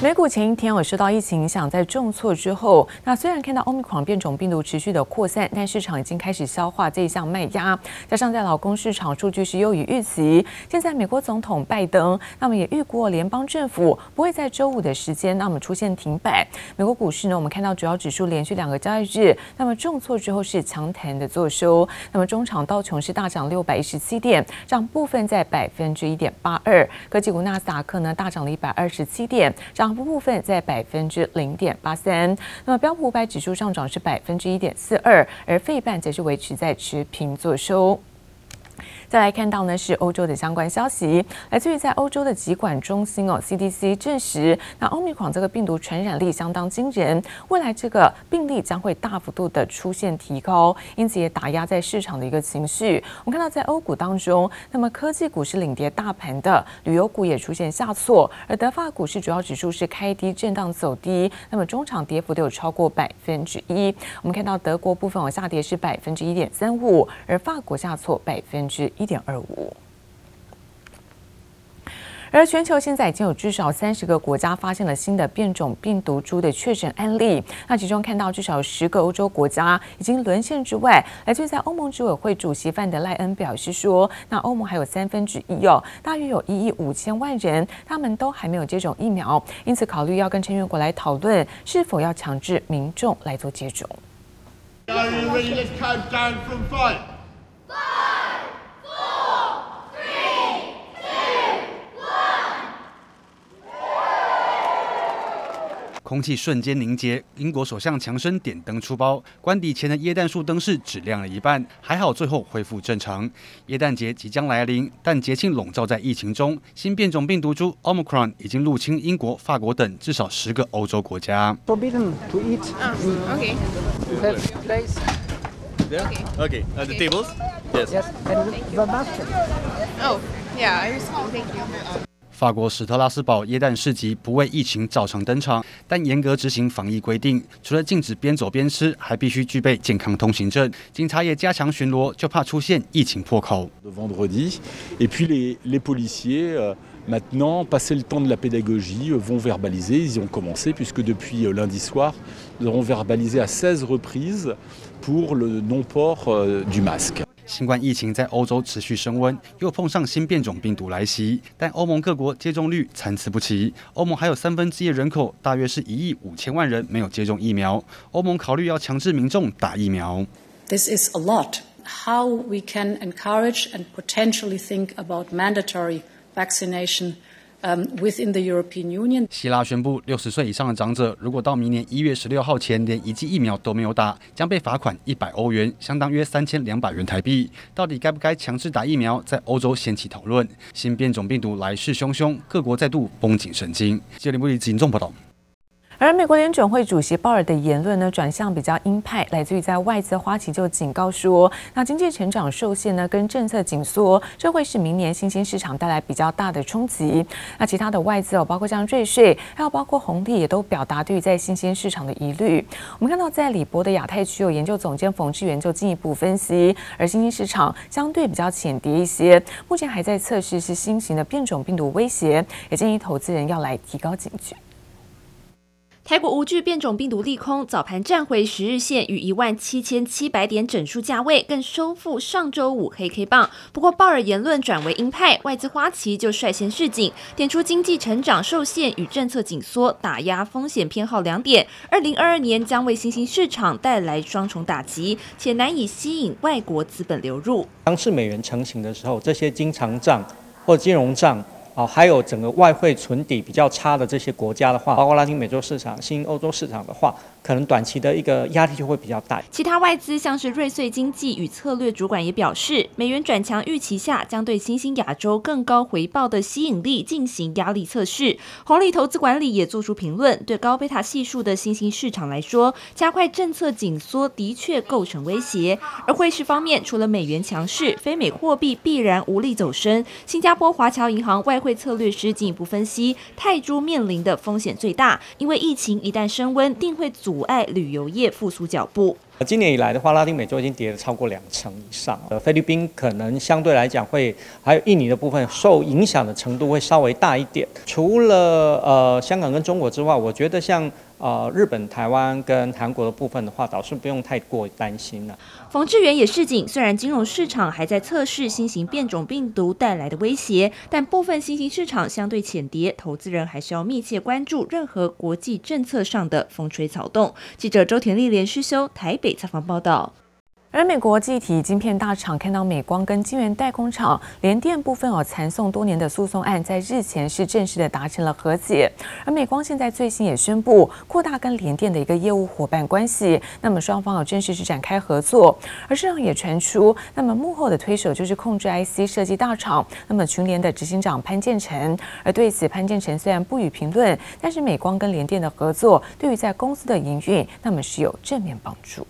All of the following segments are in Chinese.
美股前一天我受到疫情影响，在重挫之后，那虽然看到 Omicron 变种病毒持续的扩散，但市场已经开始消化这一项卖压。加上在劳工市场数据是优于预期，现在美国总统拜登那么也预估联邦政府不会在周五的时间那么出现停摆。美国股市呢，我们看到主要指数连续两个交易日那么重挫之后是强弹的作收。那么中场道琼是大涨六百一十七点，涨部分在百分之一点八二。科技股纳斯达克呢大涨了一百二十七点，涨。部分在百分之零点八三，那么标普五百指数上涨是百分之一点四二，而费半则是维持在持平做收。再来看到呢是欧洲的相关消息，来自于在欧洲的疾管中心哦 CDC 证实，那欧米狂这个病毒传染力相当惊人，未来这个病例将会大幅度的出现提高，因此也打压在市场的一个情绪。我们看到在欧股当中，那么科技股是领跌大盘的，旅游股也出现下挫，而德法股市主要指数是开低震荡走低，那么中场跌幅都有超过百分之一。我们看到德国部分往下跌是百分之一点三五，而法国下挫百分之一点二五。而全球现在已经有至少三十个国家发现了新的变种病毒株的确诊案例，那其中看到至少十个欧洲国家已经沦陷之外，来自于在欧盟执委会主席范德赖恩表示说，那欧盟还有三分之一哦，大约有一亿五千万人，他们都还没有接种疫苗，因此考虑要跟成员国来讨论是否要强制民众来做接种。空气瞬间凝结，英国首相强生点灯出包，关邸前的耶诞树灯饰只亮了一半，还好最后恢复正常。耶诞节即将来临，但节庆笼罩在疫情中，新变种病毒株 Omicron 已经入侵英国、法国等至少十个欧洲国家。Forbidden to eat. Okay. Place. Okay. Okay. Uh, the tables. Yes. Yes. And the basket. Oh, yeah. I received. Thank you. 法国史特拉斯堡耶诞市集不为疫情照常登场，但严格执行防疫规定，除了禁止边走边吃，还必须具备健康通行证。警察也加强巡逻，就怕出现疫情破口。新冠疫情在欧洲持续升温，又碰上新变种病毒来袭，但欧盟各国接种率参差不齐。欧盟还有三分之一人口，大约是一亿五千万人没有接种疫苗。欧盟考虑要强制民众打疫苗。This is a lot. How we can encourage and potentially think about mandatory vaccination. Within the European Union，希腊宣布，六十岁以上的长者如果到明年一月十六号前连一剂疫苗都没有打，将被罚款一百欧元，相当约三千两百元台币。到底该不该强制打疫苗，在欧洲掀起讨论。新变种病毒来势汹汹，各国再度绷紧神经。接连不离紧重报道。而美国联准会主席鲍尔的言论呢，转向比较鹰派，来自于在外资花旗就警告说，那经济成长受限呢，跟政策紧缩，这会是明年新兴市场带来比较大的冲击。那其他的外资哦，包括像瑞税，还有包括红利，也都表达对于在新兴市场的疑虑。我们看到在李博的亚太区有研究总监冯志源就进一步分析，而新兴市场相对比较浅碟一些，目前还在测试是新型的变种病毒威胁，也建议投资人要来提高警觉。台股无惧变种病毒利空，早盘站回十日线与一万七千七百点整数价位，更收复上周五黑 K 棒。不过鲍尔言论转为鹰派，外资花旗就率先示警，点出经济成长受限与政策紧缩打压风险偏好两点，二零二二年将为新兴市场带来双重打击，且难以吸引外国资本流入。当是美元成型的时候，这些经常账或金融账。哦，还有整个外汇存底比较差的这些国家的话，包括拉丁美洲市场、新欧洲市场的话。可能短期的一个压力就会比较大。其他外资像是瑞穗经济与策略主管也表示，美元转强预期下，将对新兴亚洲更高回报的吸引力进行压力测试。红利投资管理也做出评论，对高贝塔系数的新兴市场来说，加快政策紧缩的确构成威胁。而汇市方面，除了美元强势，非美货币必然无力走升。新加坡华侨银行外汇策略师进一步分析，泰铢面临的风险最大，因为疫情一旦升温，定会。阻碍旅游业复苏脚步。今年以来的话，拉丁美洲已经跌了超过两成以上。呃，菲律宾可能相对来讲会，还有印尼的部分受影响的程度会稍微大一点。除了呃香港跟中国之外，我觉得像。呃，日本、台湾跟韩国的部分的话，倒是不用太过担心了。冯志远也示警，虽然金融市场还在测试新型变种病毒带来的威胁，但部分新兴市场相对浅跌，投资人还是要密切关注任何国际政策上的风吹草动。记者周田丽连诗修台北采访报道。而美国记忆体晶片大厂看到美光跟晶圆代工厂联电部分哦缠讼多年的诉讼案，在日前是正式的达成了和解。而美光现在最新也宣布扩大跟联电的一个业务伙伴关系，那么双方有正式是展开合作。而市场也传出，那么幕后的推手就是控制 IC 设计大厂，那么群联的执行长潘建成。而对此，潘建成虽然不予评论，但是美光跟联电的合作，对于在公司的营运，那么是有正面帮助。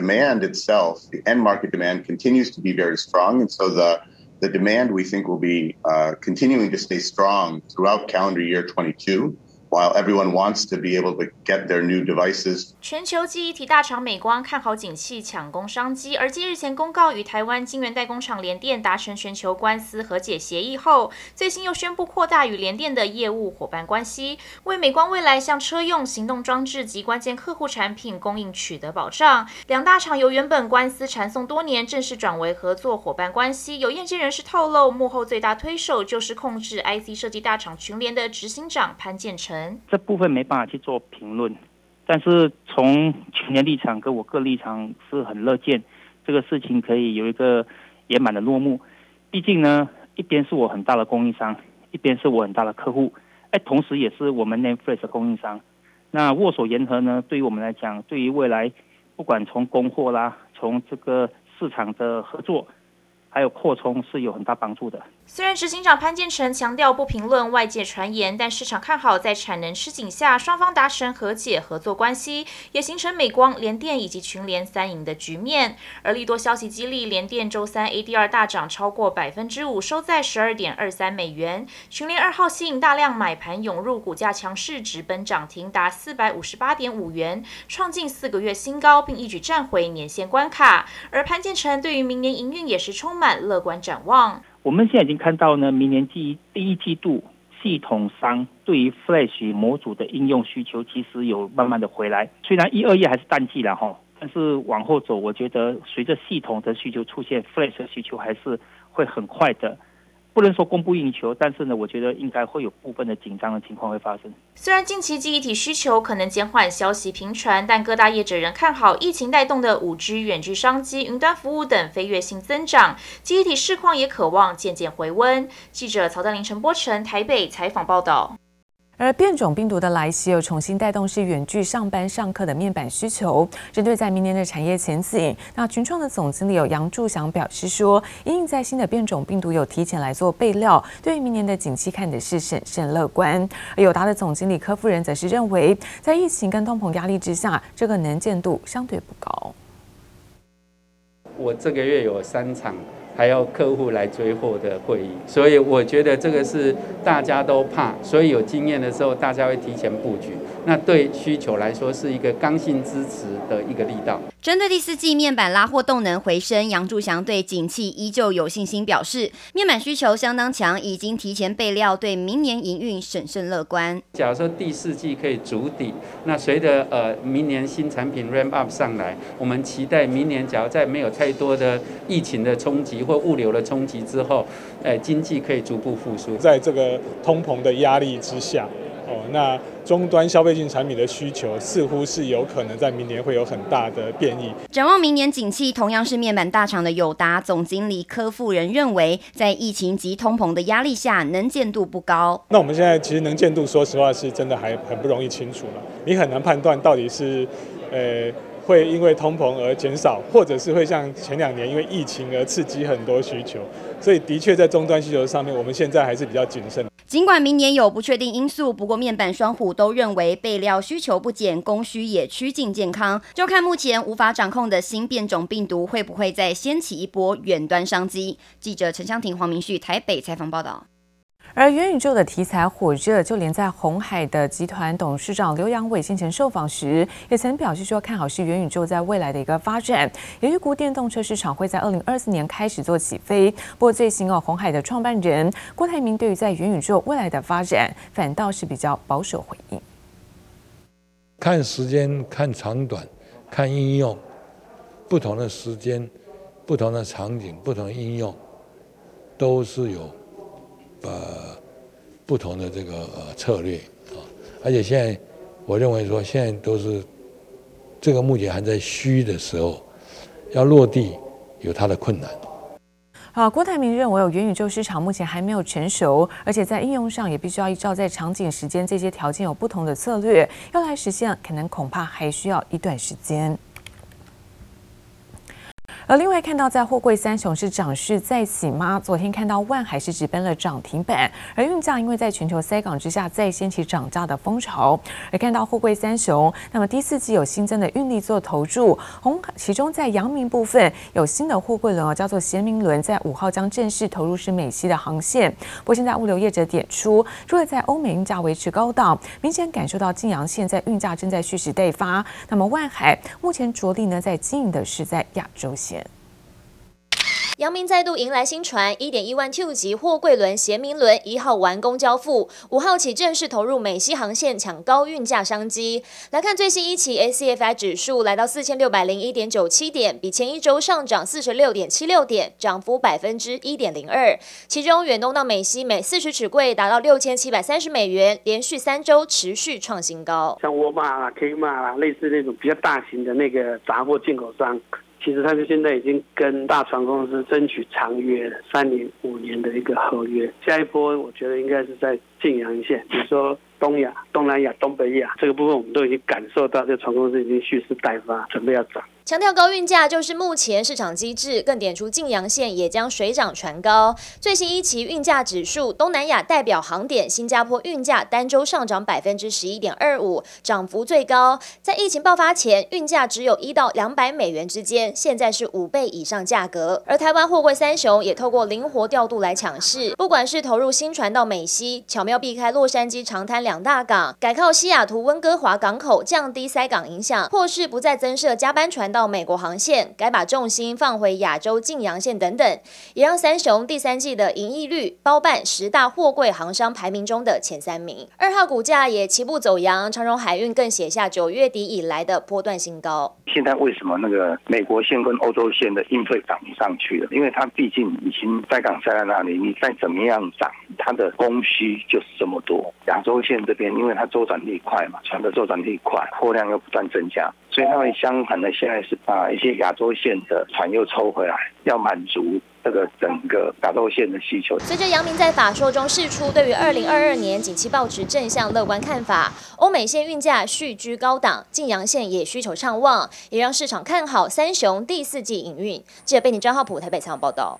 Demand itself, the end market demand continues to be very strong. And so the, the demand we think will be uh, continuing to stay strong throughout calendar year 22. While everyone wants to be able to get their new devices，全球记忆体大厂美光看好景气，抢攻商机。而继日前公告与台湾晶圆代工厂联电达成全球官司和解协议后，最新又宣布扩大与联电的业务伙伴关系，为美光未来向车用行动装置及关键客户产品供应取得保障。两大厂由原本官司缠讼多年，正式转为合作伙伴关系。有业界人士透露，幕后最大推手就是控制 IC 设计大厂群联的执行长潘建成。这部分没办法去做评论，但是从群联立场跟我个立场是很乐见这个事情可以有一个圆满的落幕。毕竟呢，一边是我很大的供应商，一边是我很大的客户，哎，同时也是我们 NAND Flash 的供应商。那握手言和呢，对于我们来讲，对于未来不管从供货啦，从这个市场的合作。还有扩充是有很大帮助的。虽然执行长潘建成强调不评论外界传言，但市场看好在产能吃紧下，双方达成和解合作关系，也形成美光、联电以及群联三赢的局面。而利多消息激励，联电周三 ADR 大涨超过百分之五，收在十二点二三美元。群联二号吸引大量买盘涌入，股价强势直奔涨停，达四百五十八点五元，创近四个月新高，并一举站回年线关卡。而潘建成对于明年营运也是充满乐观展望。我们现在已经看到呢，明年第一第一季度系统商对于 Flash 模组的应用需求其实有慢慢的回来。虽然一二月还是淡季了哈，但是往后走，我觉得随着系统的需求出现，Flash 的需求还是会很快的。不能说供不应求，但是呢，我觉得应该会有部分的紧张的情况会发生。虽然近期记忆体需求可能减缓，消息频传，但各大业者仍看好疫情带动的五 G 远距商机、云端服务等飞跃性增长，记忆体市况也渴望渐渐回温。记者曹丹林、陈波成台北采访报道。而变种病毒的来袭，又重新带动是远距上班上课的面板需求。针对在明年的产业前景，那群创的总经理有杨柱祥表示说，因应在新的变种病毒有提前来做备料，对于明年的景气看的是审慎乐观。而友达的总经理柯夫人则是认为，在疫情跟通膨压力之下，这个能见度相对不高。我这个月有三场。还要客户来追货的会议，所以我觉得这个是大家都怕，所以有经验的时候，大家会提前布局。那对需求来说是一个刚性支持的一个力道。针对第四季面板拉货动能回升，杨柱祥对景气依旧有信心，表示面板需求相当强，已经提前备料，对明年营运审慎乐观。假如说第四季可以筑底，那随着呃明年新产品 ramp up 上来，我们期待明年假如在没有太多的疫情的冲击或物流的冲击之后，呃经济可以逐步复苏。在这个通膨的压力之下。哦，那终端消费性产品的需求似乎是有可能在明年会有很大的变异。展望明年景气，同样是面板大厂的友达总经理柯富人认为，在疫情及通膨的压力下，能见度不高。那我们现在其实能见度，说实话是真的还很不容易清楚了。你很难判断到底是，呃，会因为通膨而减少，或者是会像前两年因为疫情而刺激很多需求。所以的确在终端需求上面，我们现在还是比较谨慎。尽管明年有不确定因素，不过面板双虎都认为备料需求不减，供需也趋近健康。就看目前无法掌控的新变种病毒会不会再掀起一波远端商机。记者陈香婷、黄明旭台北采访报道。而元宇宙的题材火热，就连在红海的集团董事长刘扬伟先前受访时，也曾表示说看好是元宇宙在未来的一个发展，也预估电动车市场会在二零二四年开始做起飞。不过最新哦，红海的创办人郭台铭对于在元宇宙未来的发展，反倒是比较保守回应。看时间，看长短，看应用，不同的时间、不同的场景、不同应用，都是有。呃，不同的这个呃策略啊，而且现在我认为说，现在都是这个目前还在虚的时候，要落地有它的困难。好，郭台铭认为，有元宇宙市场目前还没有成熟，而且在应用上也必须要依照在场景、时间这些条件有不同的策略，要来实现，可能恐怕还需要一段时间。而另外看到，在货柜三雄是涨势再起吗？昨天看到万海是直奔了涨停板，而运价因为在全球塞港之下再掀起涨价的风潮。而看到货柜三雄，那么第四季有新增的运力做投注，红其中在阳明部分有新的货柜轮哦，叫做贤明轮，在五号将正式投入是美西的航线。不过现在物流业者点出，除了在欧美运价维持高档，明显感受到晋阳线在运价正在蓄势待发。那么万海目前着力呢，在经营的是在亚洲线。阳明再度迎来新船，一点一万 Q 级货柜轮贤明轮一号完工交付，五号起正式投入美西航线，抢高运价商机。来看最新一期 ACFI 指数来到四千六百零一点九七点，比前一周上涨四十六点七六点，涨幅百分之一点零二。其中远东到美西每四十尺柜达到六千七百三十美元，连续三周持续创新高。像沃尔玛啦、Kmart 啦，类似那种比较大型的那个杂货进口商。其实他们现在已经跟大船公司争取长约，三年、五年的一个合约。下一波我觉得应该是在晋阳线，比如说东亚、东南亚、东北亚这个部分，我们都已经感受到这船公司已经蓄势待发，准备要涨。强调高运价就是目前市场机制，更点出晋阳线也将水涨船高。最新一期运价指数，东南亚代表航点新加坡运价单周上涨百分之十一点二五，涨幅最高。在疫情爆发前，运价只有一到两百美元之间，现在是五倍以上价格。而台湾货柜三雄也透过灵活调度来抢势，不管是投入新船到美西，巧妙避开洛杉矶、长滩两大港，改靠西雅图、温哥华港口，降低塞港影响，或是不再增设加班船到。到美国航线，改把重心放回亚洲晋阳线等等，也让三雄第三季的盈利率包办十大货柜航商排名中的前三名。二号股价也齐步走扬，长荣海运更写下九月底以来的波段新高。现在为什么那个美国线跟欧洲线的运费涨不上去了？因为它毕竟已经塞港塞在那里，你再怎么样涨，它的供需就是这么多。亚洲线这边，因为它周转率快嘛，船的周转率快，货量又不断增加。所以他们相反的，现在是把一些亚洲线的船又抽回来，要满足这个整个亚洲线的需求。随着杨明在法说中释出对于二零二二年景气保持正向乐观看法，欧美线运价续居高档，晋阳线也需求畅旺，也让市场看好三雄第四季营运。记者贝尼张浩普台北采访报道。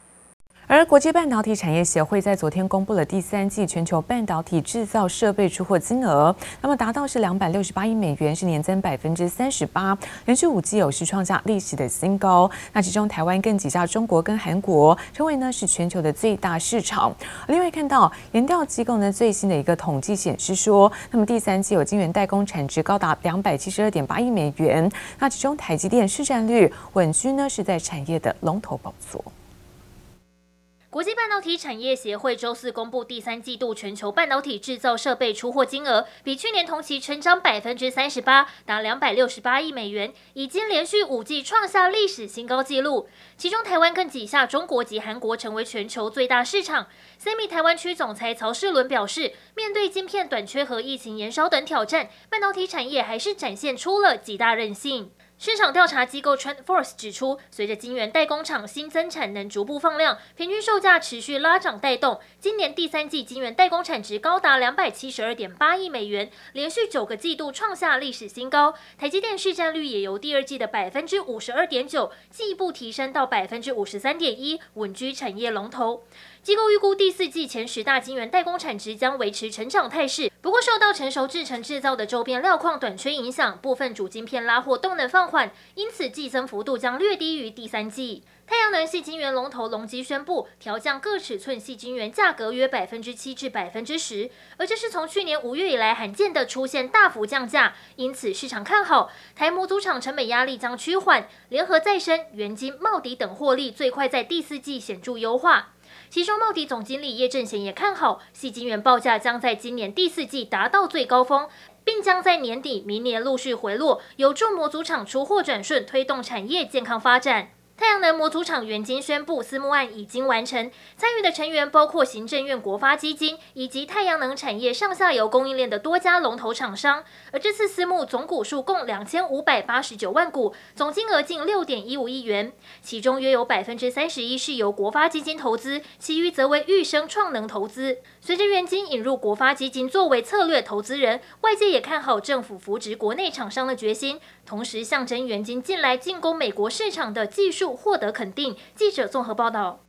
而国际半导体产业协会在昨天公布了第三季全球半导体制造设备出货金额，那么达到是两百六十八亿美元，是年增百分之三十八，连续五季有是创下历史的新高。那其中台湾更挤下中国跟韩国，成为呢是全球的最大市场。另外看到研调机构呢最新的一个统计显示说，那么第三季有晶圆代工产值高达两百七十二点八亿美元，那其中台积电市占率稳居呢是在产业的龙头宝座。国际半导体产业协会周四公布第三季度全球半导体制造设备出货金额，比去年同期成长百分之三十八，达两百六十八亿美元，已经连续五季创下历史新高纪录。其中，台湾更挤下中国及韩国，成为全球最大市场。Semi 台湾区总裁曹世伦表示，面对晶片短缺和疫情延烧等挑战，半导体产业还是展现出了极大韧性。市场调查机构 TrendForce 指出，随着晶圆代工厂新增产能逐步放量，平均售价持续拉涨带动，今年第三季晶圆代工产值高达两百七十二点八亿美元，连续九个季度创下历史新高。台积电市占率也由第二季的百分之五十二点九进一步提升到百分之五十三点一，稳居产业龙头。机构预估第四季前十大晶圆代工产值将维持成长态势，不过受到成熟制程制造的周边料矿短缺影响，部分主晶片拉货动能放缓，因此季增幅度将略低于第三季。太阳能系晶圆龙头隆基宣布调降各尺寸系晶圆价格约百分之七至百分之十，而这是从去年五月以来罕见的出现大幅降价，因此市场看好台模组厂成本压力将趋缓，联合再生、元晶、茂迪等获利最快在第四季显著优化。其中茂迪总经理叶正贤也看好系晶圆报价将在今年第四季达到最高峰，并将在年底、明年陆续回落，有助模组厂出货转顺，推动产业健康发展。太阳能模组厂元晶宣布私募案已经完成，参与的成员包括行政院国发基金以及太阳能产业上下游供应链的多家龙头厂商。而这次私募总股数共两千五百八十九万股，总金额近六点一五亿元，其中约有百分之三十一是由国发基金投资，其余则为裕生创能投资。随着元晶引入国发基金作为策略投资人，外界也看好政府扶植国内厂商的决心，同时象征元晶近来进攻美国市场的技术获得肯定。记者综合报道。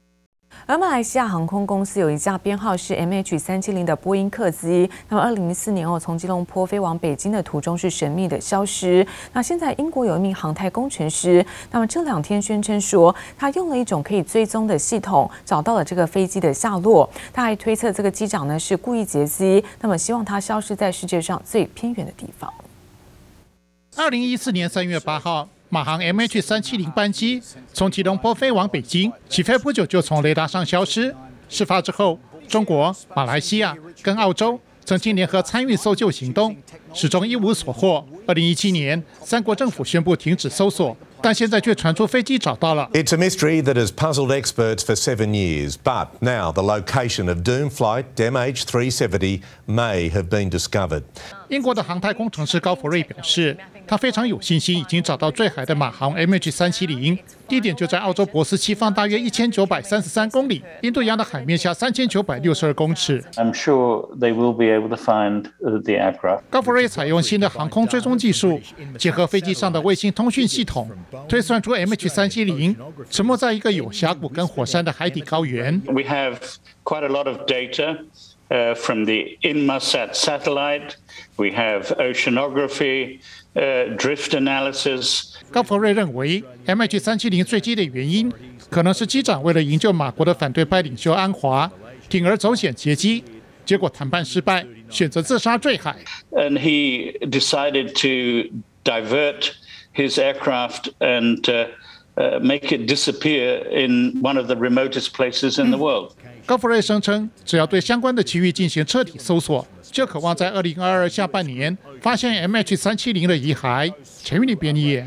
而马来西亚航空公司有一架编号是 MH 三七零的波音客机，那么二零零四年哦从吉隆坡飞往北京的途中是神秘的消失。那现在英国有一名航太工程师，那么这两天宣称说他用了一种可以追踪的系统找到了这个飞机的下落。他还推测这个机长呢是故意劫机，那么希望他消失在世界上最偏远的地方。二零一四年三月八号。马航 MH 三七零班机从吉隆坡飞往北京，起飞不久就从雷达上消失。事发之后，中国、马来西亚跟澳洲曾经联合参与搜救行动，始终一无所获。二零一七年，三国政府宣布停止搜索。但现在却传出飞机找到了。It's a mystery that has puzzled experts for seven years, but now the location of Doom flight MH370 may have been discovered. 英国的航太工程师高福瑞表示，他非常有信心已经找到坠海的马航 MH 三七零地点就在澳洲博斯西方大约一千九百三十三公里，印度洋的海面下三千九百六十二公尺。I'm sure they will be able to find the aircraft. 高福瑞采用新的航空追踪技术，结合飞机上的卫星通讯系统。推算出 MH 三七零沉没在一个有峡谷跟火山的海底高原。We have quite a lot of data, uh, from the Inmarsat satellite. We have oceanography, uh, drift analysis. 高弗瑞认为，MH370 坠机的原因可能是机长为了营救马国的反对派领袖安华，铤而走险劫机，结果谈判失败，选择自杀坠海。And he decided to divert his aircraft and uh, uh, make it disappear in one of the remotest places in the world. 高弗瑞声称，只要对相关的区域进行彻底搜索， 就渴望在二零二二下半年发现 MH 三七零的遗骸。陈玉玲编译。